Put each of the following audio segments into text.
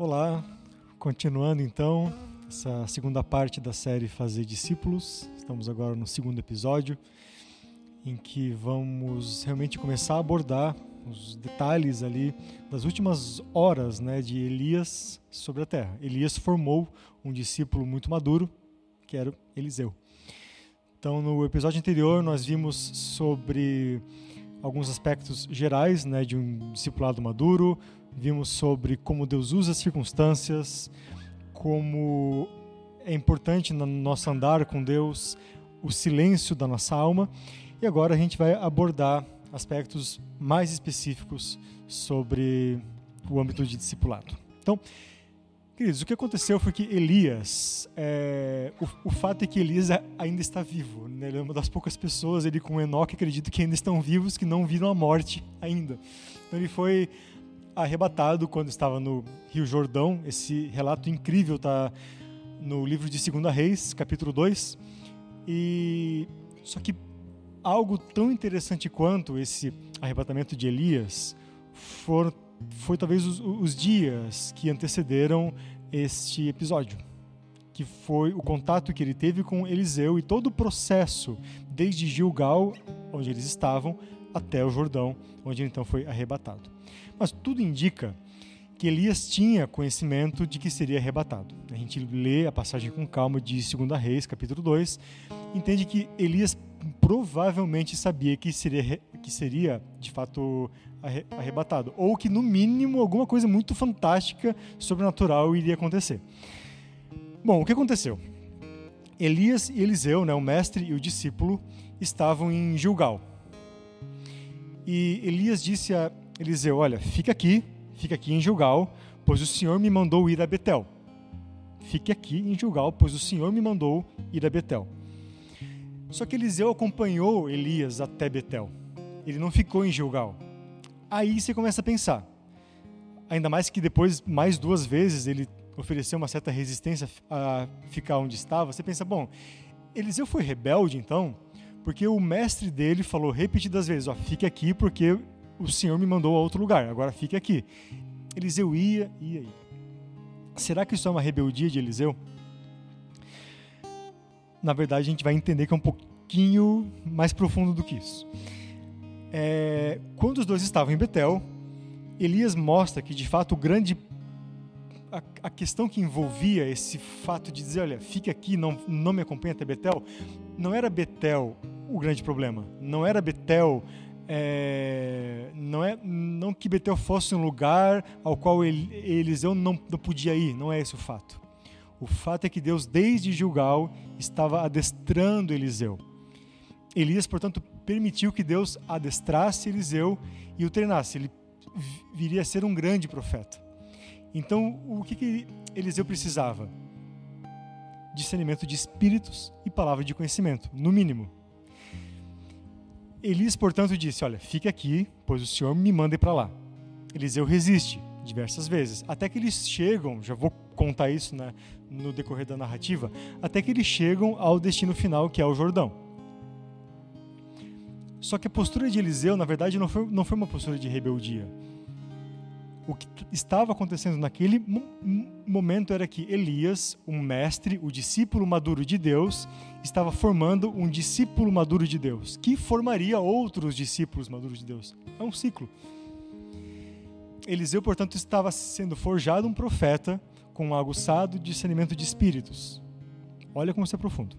Olá, continuando então essa segunda parte da série Fazer Discípulos. Estamos agora no segundo episódio, em que vamos realmente começar a abordar os detalhes ali das últimas horas né, de Elias sobre a terra. Elias formou um discípulo muito maduro, que era Eliseu. Então, no episódio anterior, nós vimos sobre alguns aspectos gerais né, de um discipulado maduro, vimos sobre como Deus usa as circunstâncias, como é importante no nosso andar com Deus o silêncio da nossa alma. E agora a gente vai abordar aspectos mais específicos sobre o âmbito de discipulado. Então, queridos, o que aconteceu foi que Elias, é, o, o, fato é que Elias ainda está vivo. Né? Ele é uma das poucas pessoas, ele com Enoque, acredito que ainda estão vivos, que não viram a morte ainda. Então ele foi arrebatado quando estava no Rio Jordão. Esse relato incrível está no livro de 2 Reis, capítulo 2. E só que algo tão interessante quanto esse arrebatamento de Elias for, foi talvez os, os dias que antecederam este episódio, que foi o contato que ele teve com Eliseu e todo o processo desde Gilgal, onde eles estavam, até o Jordão, onde ele então foi arrebatado. Mas tudo indica que Elias tinha conhecimento de que seria arrebatado. A gente lê a passagem com calma de 2 Reis, capítulo 2, entende que Elias provavelmente sabia que seria, que seria de fato arrebatado, ou que no mínimo alguma coisa muito fantástica, sobrenatural iria acontecer. Bom, o que aconteceu? Elias e Eliseu, né, o mestre e o discípulo, estavam em Gilgal. E Elias disse a Eliseu: Olha, fica aqui, fica aqui em Gilgal, pois o Senhor me mandou ir a Betel. Fique aqui em Gilgal, pois o Senhor me mandou ir a Betel. Só que Eliseu acompanhou Elias até Betel. Ele não ficou em Gilgal. Aí você começa a pensar. Ainda mais que depois, mais duas vezes, ele ofereceu uma certa resistência a ficar onde estava. Você pensa, bom, Eliseu foi rebelde então, porque o mestre dele falou repetidas vezes: ó, fique aqui porque o Senhor me mandou a outro lugar, agora fique aqui. Eliseu ia, ia, ia. Será que isso é uma rebeldia de Eliseu? Na verdade, a gente vai entender que é um pouquinho mais profundo do que isso. É, quando os dois estavam em Betel, Elias mostra que, de fato, o grande a, a, questão que envolvia esse fato de dizer, olha, fique aqui, não, não me acompanhe até Betel, não era Betel o grande problema. Não era Betel é, não é não que Betel fosse um lugar ao qual Eliseu não, não podia ir, não é esse o fato. O fato é que Deus, desde Gilgal, estava adestrando Eliseu. Elias, portanto, permitiu que Deus adestrasse Eliseu e o treinasse. Ele viria a ser um grande profeta. Então, o que, que Eliseu precisava? Discernimento de espíritos e palavra de conhecimento, no mínimo. Elias, portanto, disse: Olha, fique aqui, pois o Senhor me manda para lá. Eliseu resiste diversas vezes, até que eles chegam, já vou contar isso né, no decorrer da narrativa, até que eles chegam ao destino final, que é o Jordão. Só que a postura de Eliseu, na verdade, não foi, não foi uma postura de rebeldia o que estava acontecendo naquele momento era que Elias, o mestre, o discípulo maduro de Deus, estava formando um discípulo maduro de Deus, que formaria outros discípulos maduros de Deus. É um ciclo. Eliseu, portanto, estava sendo forjado um profeta com um aguçado discernimento de espíritos. Olha como isso é profundo.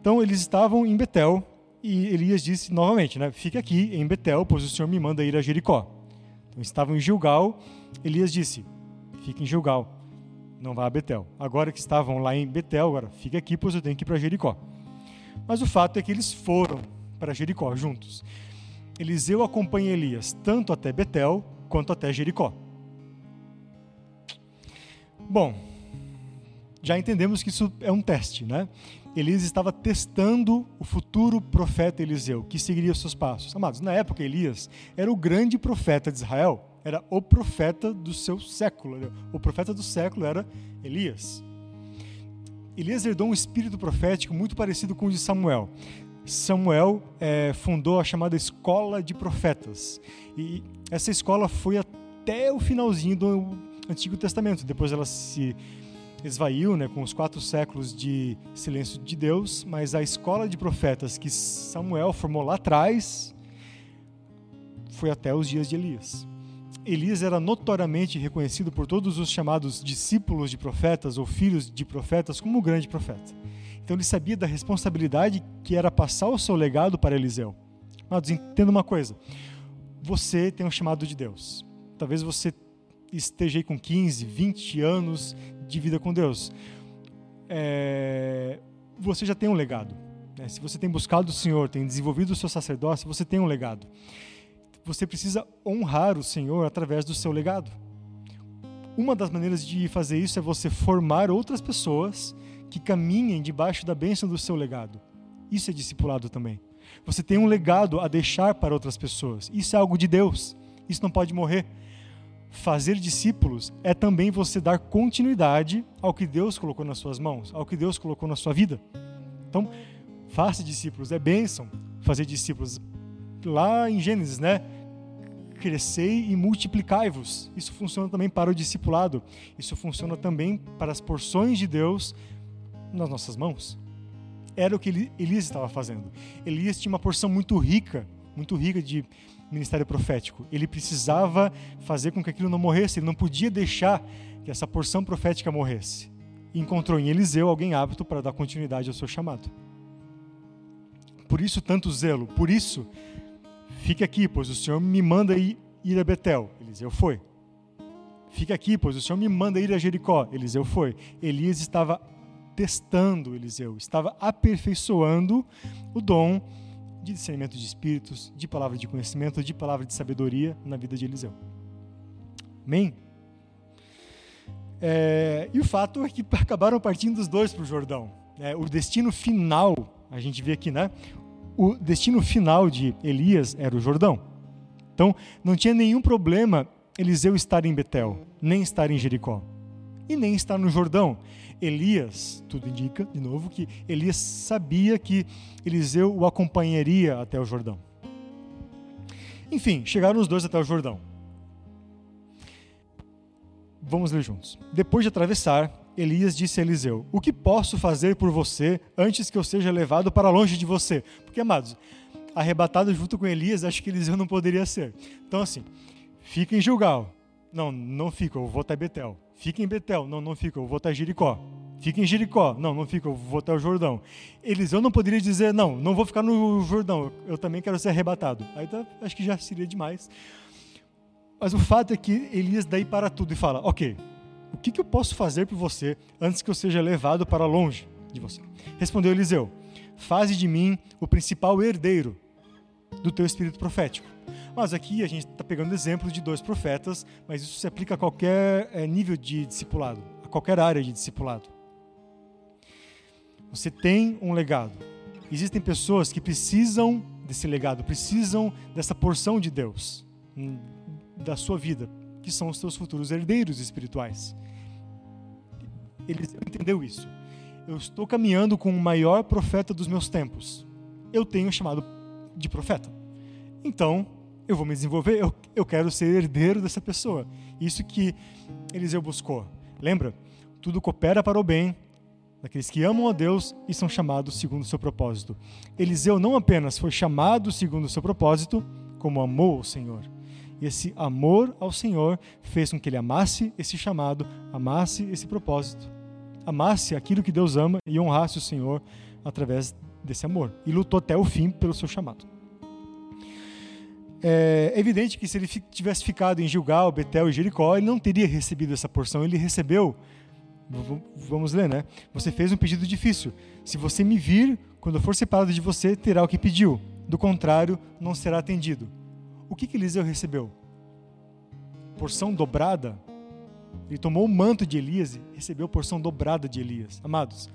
Então, eles estavam em Betel e Elias disse novamente, né, fique aqui em Betel, pois o Senhor me manda ir a Jericó. Então, estavam em Gilgal, Elias disse: Fique em Gilgal, não vá a Betel. Agora que estavam lá em Betel, agora fique aqui, pois eu tenho que ir para Jericó. Mas o fato é que eles foram para Jericó juntos. Eliseu acompanha Elias tanto até Betel quanto até Jericó. Bom, já entendemos que isso é um teste, né? Elias estava testando o futuro profeta Eliseu, que seguiria os seus passos. Amados, na época, Elias era o grande profeta de Israel, era o profeta do seu século. O profeta do século era Elias. Elias herdou um espírito profético muito parecido com o de Samuel. Samuel é, fundou a chamada Escola de Profetas. E essa escola foi até o finalzinho do Antigo Testamento. Depois ela se esvaiu né, com os quatro séculos de silêncio de Deus, mas a escola de profetas que Samuel formou lá atrás foi até os dias de Elias. Elias era notoriamente reconhecido por todos os chamados discípulos de profetas ou filhos de profetas como o grande profeta. Então ele sabia da responsabilidade que era passar o seu legado para Eliseu. Mas entenda uma coisa: você tem um chamado de Deus. Talvez você esteja aí com 15, 20 anos de vida com Deus. É... você já tem um legado. Né? Se você tem buscado o Senhor, tem desenvolvido o seu sacerdócio, você tem um legado. Você precisa honrar o Senhor através do seu legado. Uma das maneiras de fazer isso é você formar outras pessoas que caminhem debaixo da bênção do seu legado. Isso é discipulado também. Você tem um legado a deixar para outras pessoas. Isso é algo de Deus. Isso não pode morrer. Fazer discípulos é também você dar continuidade ao que Deus colocou nas suas mãos, ao que Deus colocou na sua vida. Então, faça discípulos, é bênção fazer discípulos. Lá em Gênesis, né? Crescei e multiplicai-vos. Isso funciona também para o discipulado. Isso funciona também para as porções de Deus nas nossas mãos. Era o que Elias estava fazendo. Elias tinha uma porção muito rica, muito rica de ministério profético. Ele precisava fazer com que aquilo não morresse, ele não podia deixar que essa porção profética morresse. Encontrou em Eliseu alguém apto para dar continuidade ao seu chamado. Por isso tanto zelo, por isso fique aqui, pois o Senhor me manda ir, ir a Betel. Eliseu foi. Fique aqui, pois o Senhor me manda ir a Jericó. Eliseu foi. Elias estava testando Eliseu, estava aperfeiçoando o dom de discernimento de espíritos, de palavra de conhecimento, de palavra de sabedoria na vida de Eliseu. Amém? É, e o fato é que acabaram partindo os dois para o Jordão. É, o destino final, a gente vê aqui, né? O destino final de Elias era o Jordão. Então, não tinha nenhum problema Eliseu estar em Betel, nem estar em Jericó, e nem estar no Jordão. Elias, tudo indica, de novo, que Elias sabia que Eliseu o acompanharia até o Jordão. Enfim, chegaram os dois até o Jordão. Vamos ler juntos. Depois de atravessar, Elias disse a Eliseu: O que posso fazer por você antes que eu seja levado para longe de você? Porque, amados, arrebatado junto com Elias, acho que Eliseu não poderia ser. Então, assim, fica em Gilgal. Não, não fica, eu vou até Betel. Fica em Betel. Não, não fica, eu vou até Jericó. Fica em Jericó. Não, não fica, eu vou até o Jordão. Eliseu não poderia dizer, não, não vou ficar no Jordão, eu também quero ser arrebatado. Aí tá, acho que já seria demais. Mas o fato é que Elias daí para tudo e fala, ok, o que, que eu posso fazer por você antes que eu seja levado para longe de você? Respondeu Eliseu, faze de mim o principal herdeiro do teu espírito profético. Mas aqui a gente está pegando exemplos de dois profetas, mas isso se aplica a qualquer é, nível de discipulado, a qualquer área de discipulado. Você tem um legado. Existem pessoas que precisam desse legado, precisam dessa porção de Deus hum, da sua vida, que são os seus futuros herdeiros espirituais. Ele entendeu isso. Eu estou caminhando com o maior profeta dos meus tempos. Eu tenho chamado de profeta. Então, eu vou me desenvolver, eu, eu quero ser herdeiro dessa pessoa. Isso que Eliseu buscou. Lembra? Tudo coopera para o bem daqueles que amam a Deus e são chamados segundo o seu propósito. Eliseu não apenas foi chamado segundo o seu propósito, como amou o Senhor. E esse amor ao Senhor fez com que ele amasse esse chamado, amasse esse propósito, amasse aquilo que Deus ama e honrasse o Senhor através desse amor. E lutou até o fim pelo seu chamado. É evidente que se ele tivesse ficado em Gilgal, Betel e Jericó, ele não teria recebido essa porção. Ele recebeu, vamos ler, né? Você fez um pedido difícil. Se você me vir, quando eu for separado de você, terá o que pediu. Do contrário, não será atendido. O que, que Eliseu recebeu? Porção dobrada? Ele tomou o manto de Elias e recebeu porção dobrada de Elias. Amados,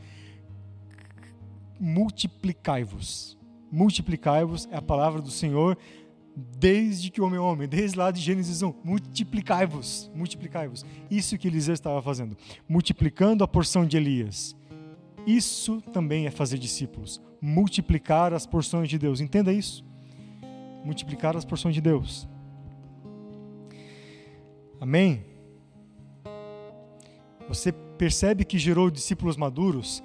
multiplicai-vos. Multiplicai-vos é a palavra do Senhor desde que o homem é homem, desde lá de Gênesis 1, multiplicai-vos, multiplicai-vos. Isso que Eliseu estava fazendo, multiplicando a porção de Elias. Isso também é fazer discípulos, multiplicar as porções de Deus. Entenda isso. Multiplicar as porções de Deus. Amém. Você percebe que gerou discípulos maduros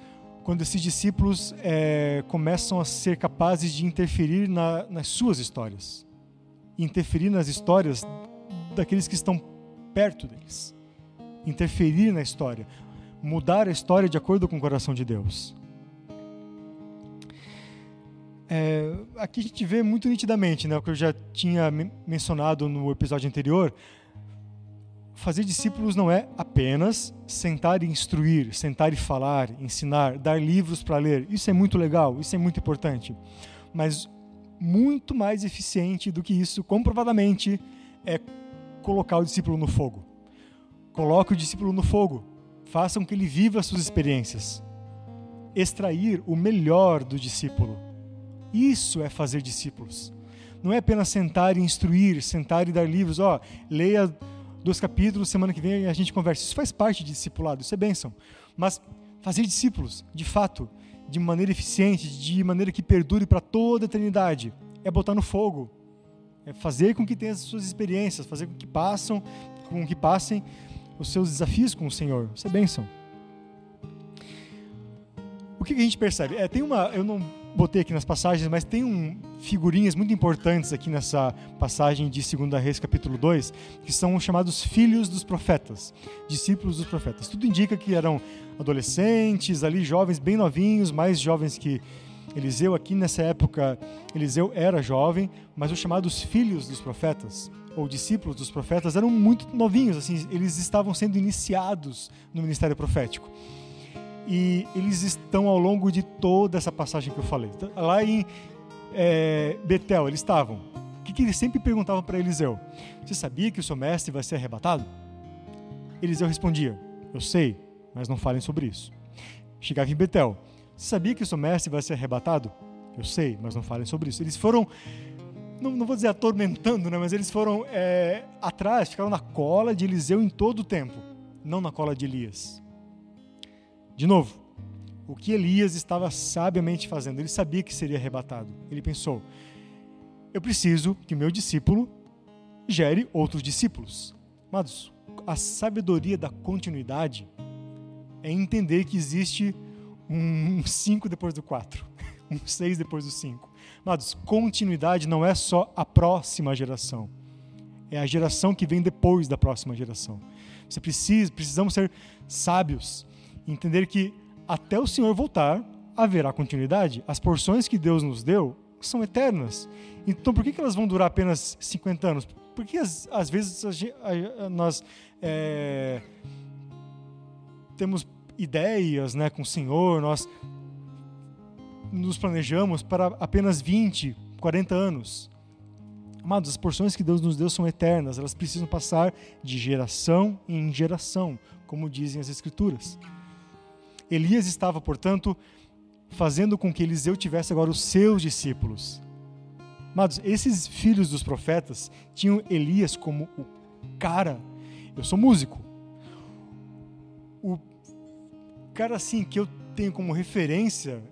quando esses discípulos é, começam a ser capazes de interferir na, nas suas histórias, interferir nas histórias daqueles que estão perto deles, interferir na história, mudar a história de acordo com o coração de Deus. É, aqui a gente vê muito nitidamente, né, o que eu já tinha mencionado no episódio anterior. Fazer discípulos não é apenas sentar e instruir, sentar e falar, ensinar, dar livros para ler. Isso é muito legal, isso é muito importante. Mas muito mais eficiente do que isso, comprovadamente, é colocar o discípulo no fogo. Coloque o discípulo no fogo. Faça com que ele viva as suas experiências. Extrair o melhor do discípulo isso é fazer discípulos. Não é apenas sentar e instruir, sentar e dar livros. Ó, oh, leia dois capítulos, semana que vem a gente conversa. Isso faz parte de discipulado, isso é bênção. Mas fazer discípulos, de fato, de maneira eficiente, de maneira que perdure para toda a eternidade, é botar no fogo. É fazer com que tenha as suas experiências, fazer com que passam, com que passem os seus desafios com o Senhor. Isso é bênção. O que a gente percebe? É, tem uma, eu não botei aqui nas passagens, mas tem um, figurinhas muito importantes aqui nessa passagem de 2 Reis, capítulo 2, que são chamados filhos dos profetas, discípulos dos profetas. Tudo indica que eram adolescentes, ali jovens bem novinhos, mais jovens que Eliseu. Aqui nessa época, Eliseu era jovem, mas os chamados filhos dos profetas, ou discípulos dos profetas, eram muito novinhos, assim, eles estavam sendo iniciados no ministério profético e eles estão ao longo de toda essa passagem que eu falei. Então, lá em é, Betel, eles estavam. O que, que eles sempre perguntavam para Eliseu? Você sabia que o seu mestre vai ser arrebatado? Eliseu respondia: Eu sei, mas não falem sobre isso. Chegava em Betel: Você sabia que o seu mestre vai ser arrebatado? Eu sei, mas não falem sobre isso. Eles foram não, não, vou dizer atormentando, né, mas eles foram é, atrás, ficaram na cola de Eliseu em todo o tempo, não na cola de Elias. De novo, o que Elias estava sabiamente fazendo? Ele sabia que seria arrebatado. Ele pensou: eu preciso que meu discípulo gere outros discípulos. Amados, a sabedoria da continuidade é entender que existe um 5 depois do 4, um 6 depois do 5. Amados, continuidade não é só a próxima geração, é a geração que vem depois da próxima geração. Você precisa, precisamos ser sábios entender que até o Senhor voltar haverá continuidade. As porções que Deus nos deu são eternas. Então, por que, que elas vão durar apenas 50 anos? Porque às, às vezes nós é, temos ideias né, com o Senhor, nós nos planejamos para apenas 20, 40 anos. Amados, as porções que Deus nos deu são eternas, elas precisam passar de geração em geração, como dizem as Escrituras. Elias estava, portanto, fazendo com que Eliseu tivesse agora os seus discípulos. Amados, esses filhos dos profetas tinham Elias como o cara. Eu sou músico. O cara assim que eu tenho como referência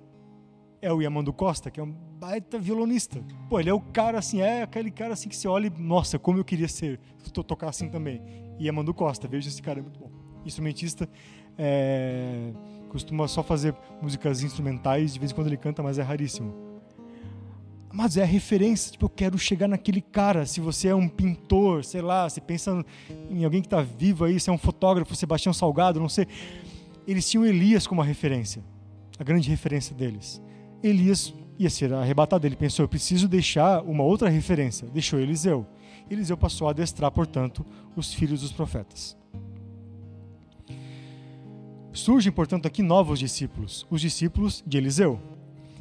é o Yamando Costa, que é um baita violonista. Pô, ele é o cara assim, é aquele cara assim que você olha e, nossa, como eu queria ser, tocar assim também. Yamando Costa, veja esse cara, é muito bom. Instrumentista, é, costuma só fazer músicas instrumentais, de vez em quando ele canta, mas é raríssimo. Mas é a referência, tipo, eu quero chegar naquele cara. Se você é um pintor, sei lá, você pensa em alguém que está vivo aí, se é um fotógrafo, Sebastião Salgado, não sei. Eles tinham Elias como a referência, a grande referência deles. Elias ia ser arrebatado. Ele pensou, eu preciso deixar uma outra referência. Deixou Eliseu. Eliseu passou a adestrar, portanto, os filhos dos profetas. Surgem, portanto, aqui novos discípulos, os discípulos de Eliseu.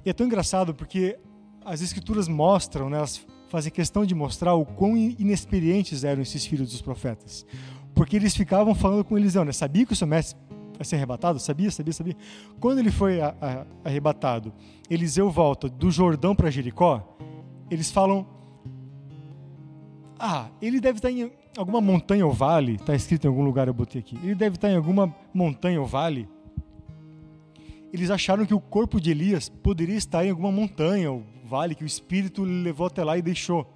E é tão engraçado porque as escrituras mostram, né, elas fazem questão de mostrar o quão inexperientes eram esses filhos dos profetas. Porque eles ficavam falando com Eliseu, né? Sabia que o seu mestre vai ser arrebatado? Sabia, sabia, sabia. Quando ele foi a, a, arrebatado, Eliseu volta do Jordão para Jericó, eles falam: Ah, ele deve estar em alguma montanha ou vale, está escrito em algum lugar, eu botei aqui. Ele deve estar em alguma montanha ou vale. Eles acharam que o corpo de Elias poderia estar em alguma montanha ou vale que o espírito levou até lá e deixou.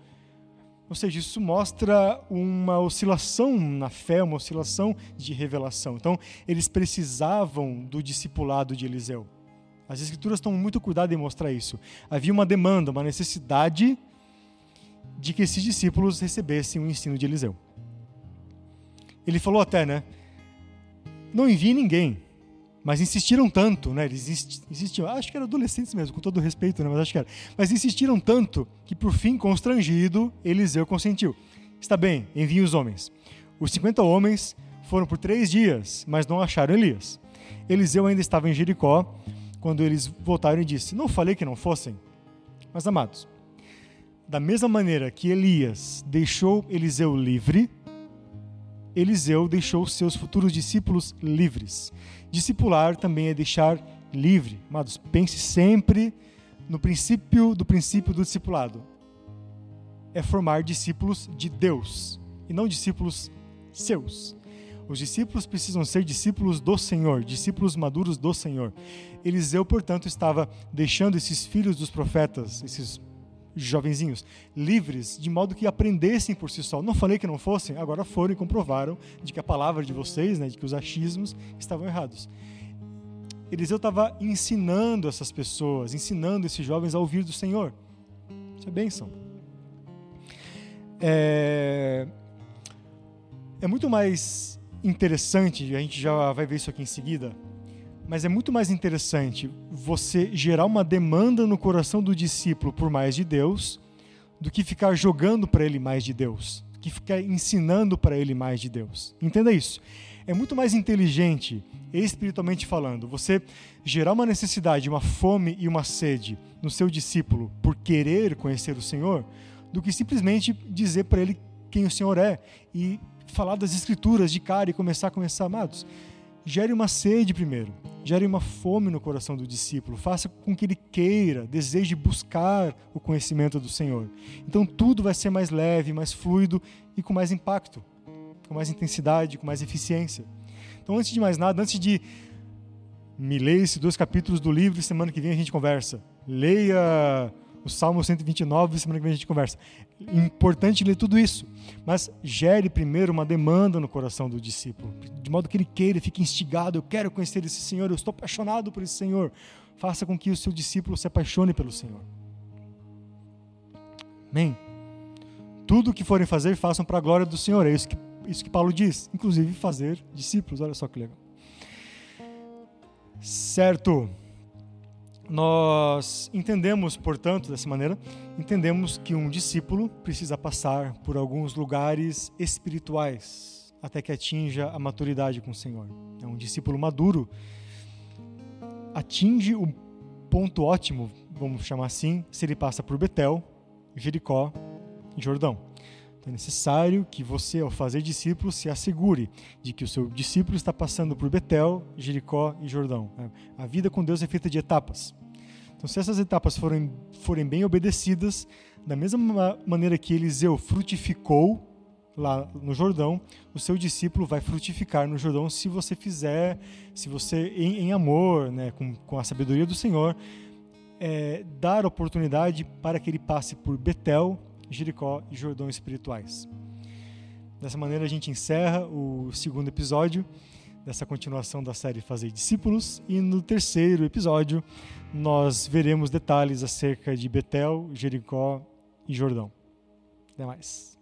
Ou seja, isso mostra uma oscilação na fé, uma oscilação de revelação. Então, eles precisavam do discipulado de Eliseu. As escrituras estão muito cuidadas em mostrar isso. Havia uma demanda, uma necessidade de que esses discípulos recebessem o ensino de Eliseu. Ele falou até, né? Não envie ninguém, mas insistiram tanto, né? Eles insistiam, acho que eram adolescentes mesmo, com todo respeito, né? Mas acho que era. Mas insistiram tanto que, por fim, constrangido, Eliseu consentiu. Está bem, enviem os homens. Os 50 homens foram por três dias, mas não acharam Elias. Eliseu ainda estava em Jericó quando eles voltaram e disse: Não falei que não fossem? Mas, amados, da mesma maneira que Elias deixou Eliseu livre, Eliseu deixou seus futuros discípulos livres. Discipular também é deixar livre. Amados, pense sempre no princípio do princípio do discipulado. É formar discípulos de Deus e não discípulos seus. Os discípulos precisam ser discípulos do Senhor, discípulos maduros do Senhor. Eliseu, portanto, estava deixando esses filhos dos profetas, esses jovenzinhos, livres, de modo que aprendessem por si só. Não falei que não fossem, agora foram e comprovaram de que a palavra de vocês, né, de que os achismos estavam errados. Eliseu estava ensinando essas pessoas, ensinando esses jovens a ouvir do Senhor. Isso é bênção. É, é muito mais interessante, a gente já vai ver isso aqui em seguida, mas é muito mais interessante você gerar uma demanda no coração do discípulo por mais de Deus do que ficar jogando para ele mais de Deus, que ficar ensinando para ele mais de Deus. Entenda isso. É muito mais inteligente, espiritualmente falando, você gerar uma necessidade, uma fome e uma sede no seu discípulo por querer conhecer o Senhor, do que simplesmente dizer para ele quem o Senhor é e falar das escrituras de cara e começar a começar amados gere uma sede primeiro, gere uma fome no coração do discípulo, faça com que ele queira, deseje buscar o conhecimento do Senhor. Então tudo vai ser mais leve, mais fluido e com mais impacto, com mais intensidade, com mais eficiência. Então, antes de mais nada, antes de me ler esses dois capítulos do livro, semana que vem a gente conversa. Leia o Salmo 129, semana que vem a gente conversa. Importante ler tudo isso, mas gere primeiro uma demanda no coração do discípulo, de modo que ele queira, fique instigado, eu quero conhecer esse Senhor, eu estou apaixonado por esse Senhor. Faça com que o seu discípulo se apaixone pelo Senhor. Amém? Tudo o que forem fazer, façam para a glória do Senhor. É isso que, isso que Paulo diz. Inclusive fazer discípulos. Olha só que legal. Certo. Nós entendemos, portanto, dessa maneira, entendemos que um discípulo precisa passar por alguns lugares espirituais até que atinja a maturidade com o Senhor. É um discípulo maduro atinge o ponto ótimo, vamos chamar assim, se ele passa por Betel, Jericó e Jordão. É necessário que você, ao fazer discípulos, se assegure de que o seu discípulo está passando por Betel, Jericó e Jordão. A vida com Deus é feita de etapas. Então, se essas etapas forem, forem bem obedecidas, da mesma maneira que Eliseu frutificou lá no Jordão, o seu discípulo vai frutificar no Jordão se você fizer, se você, em, em amor, né, com, com a sabedoria do Senhor, é, dar oportunidade para que ele passe por Betel, Jericó e Jordão espirituais. Dessa maneira, a gente encerra o segundo episódio dessa continuação da série Fazer Discípulos, e no terceiro episódio nós veremos detalhes acerca de Betel, Jericó e Jordão. Até mais.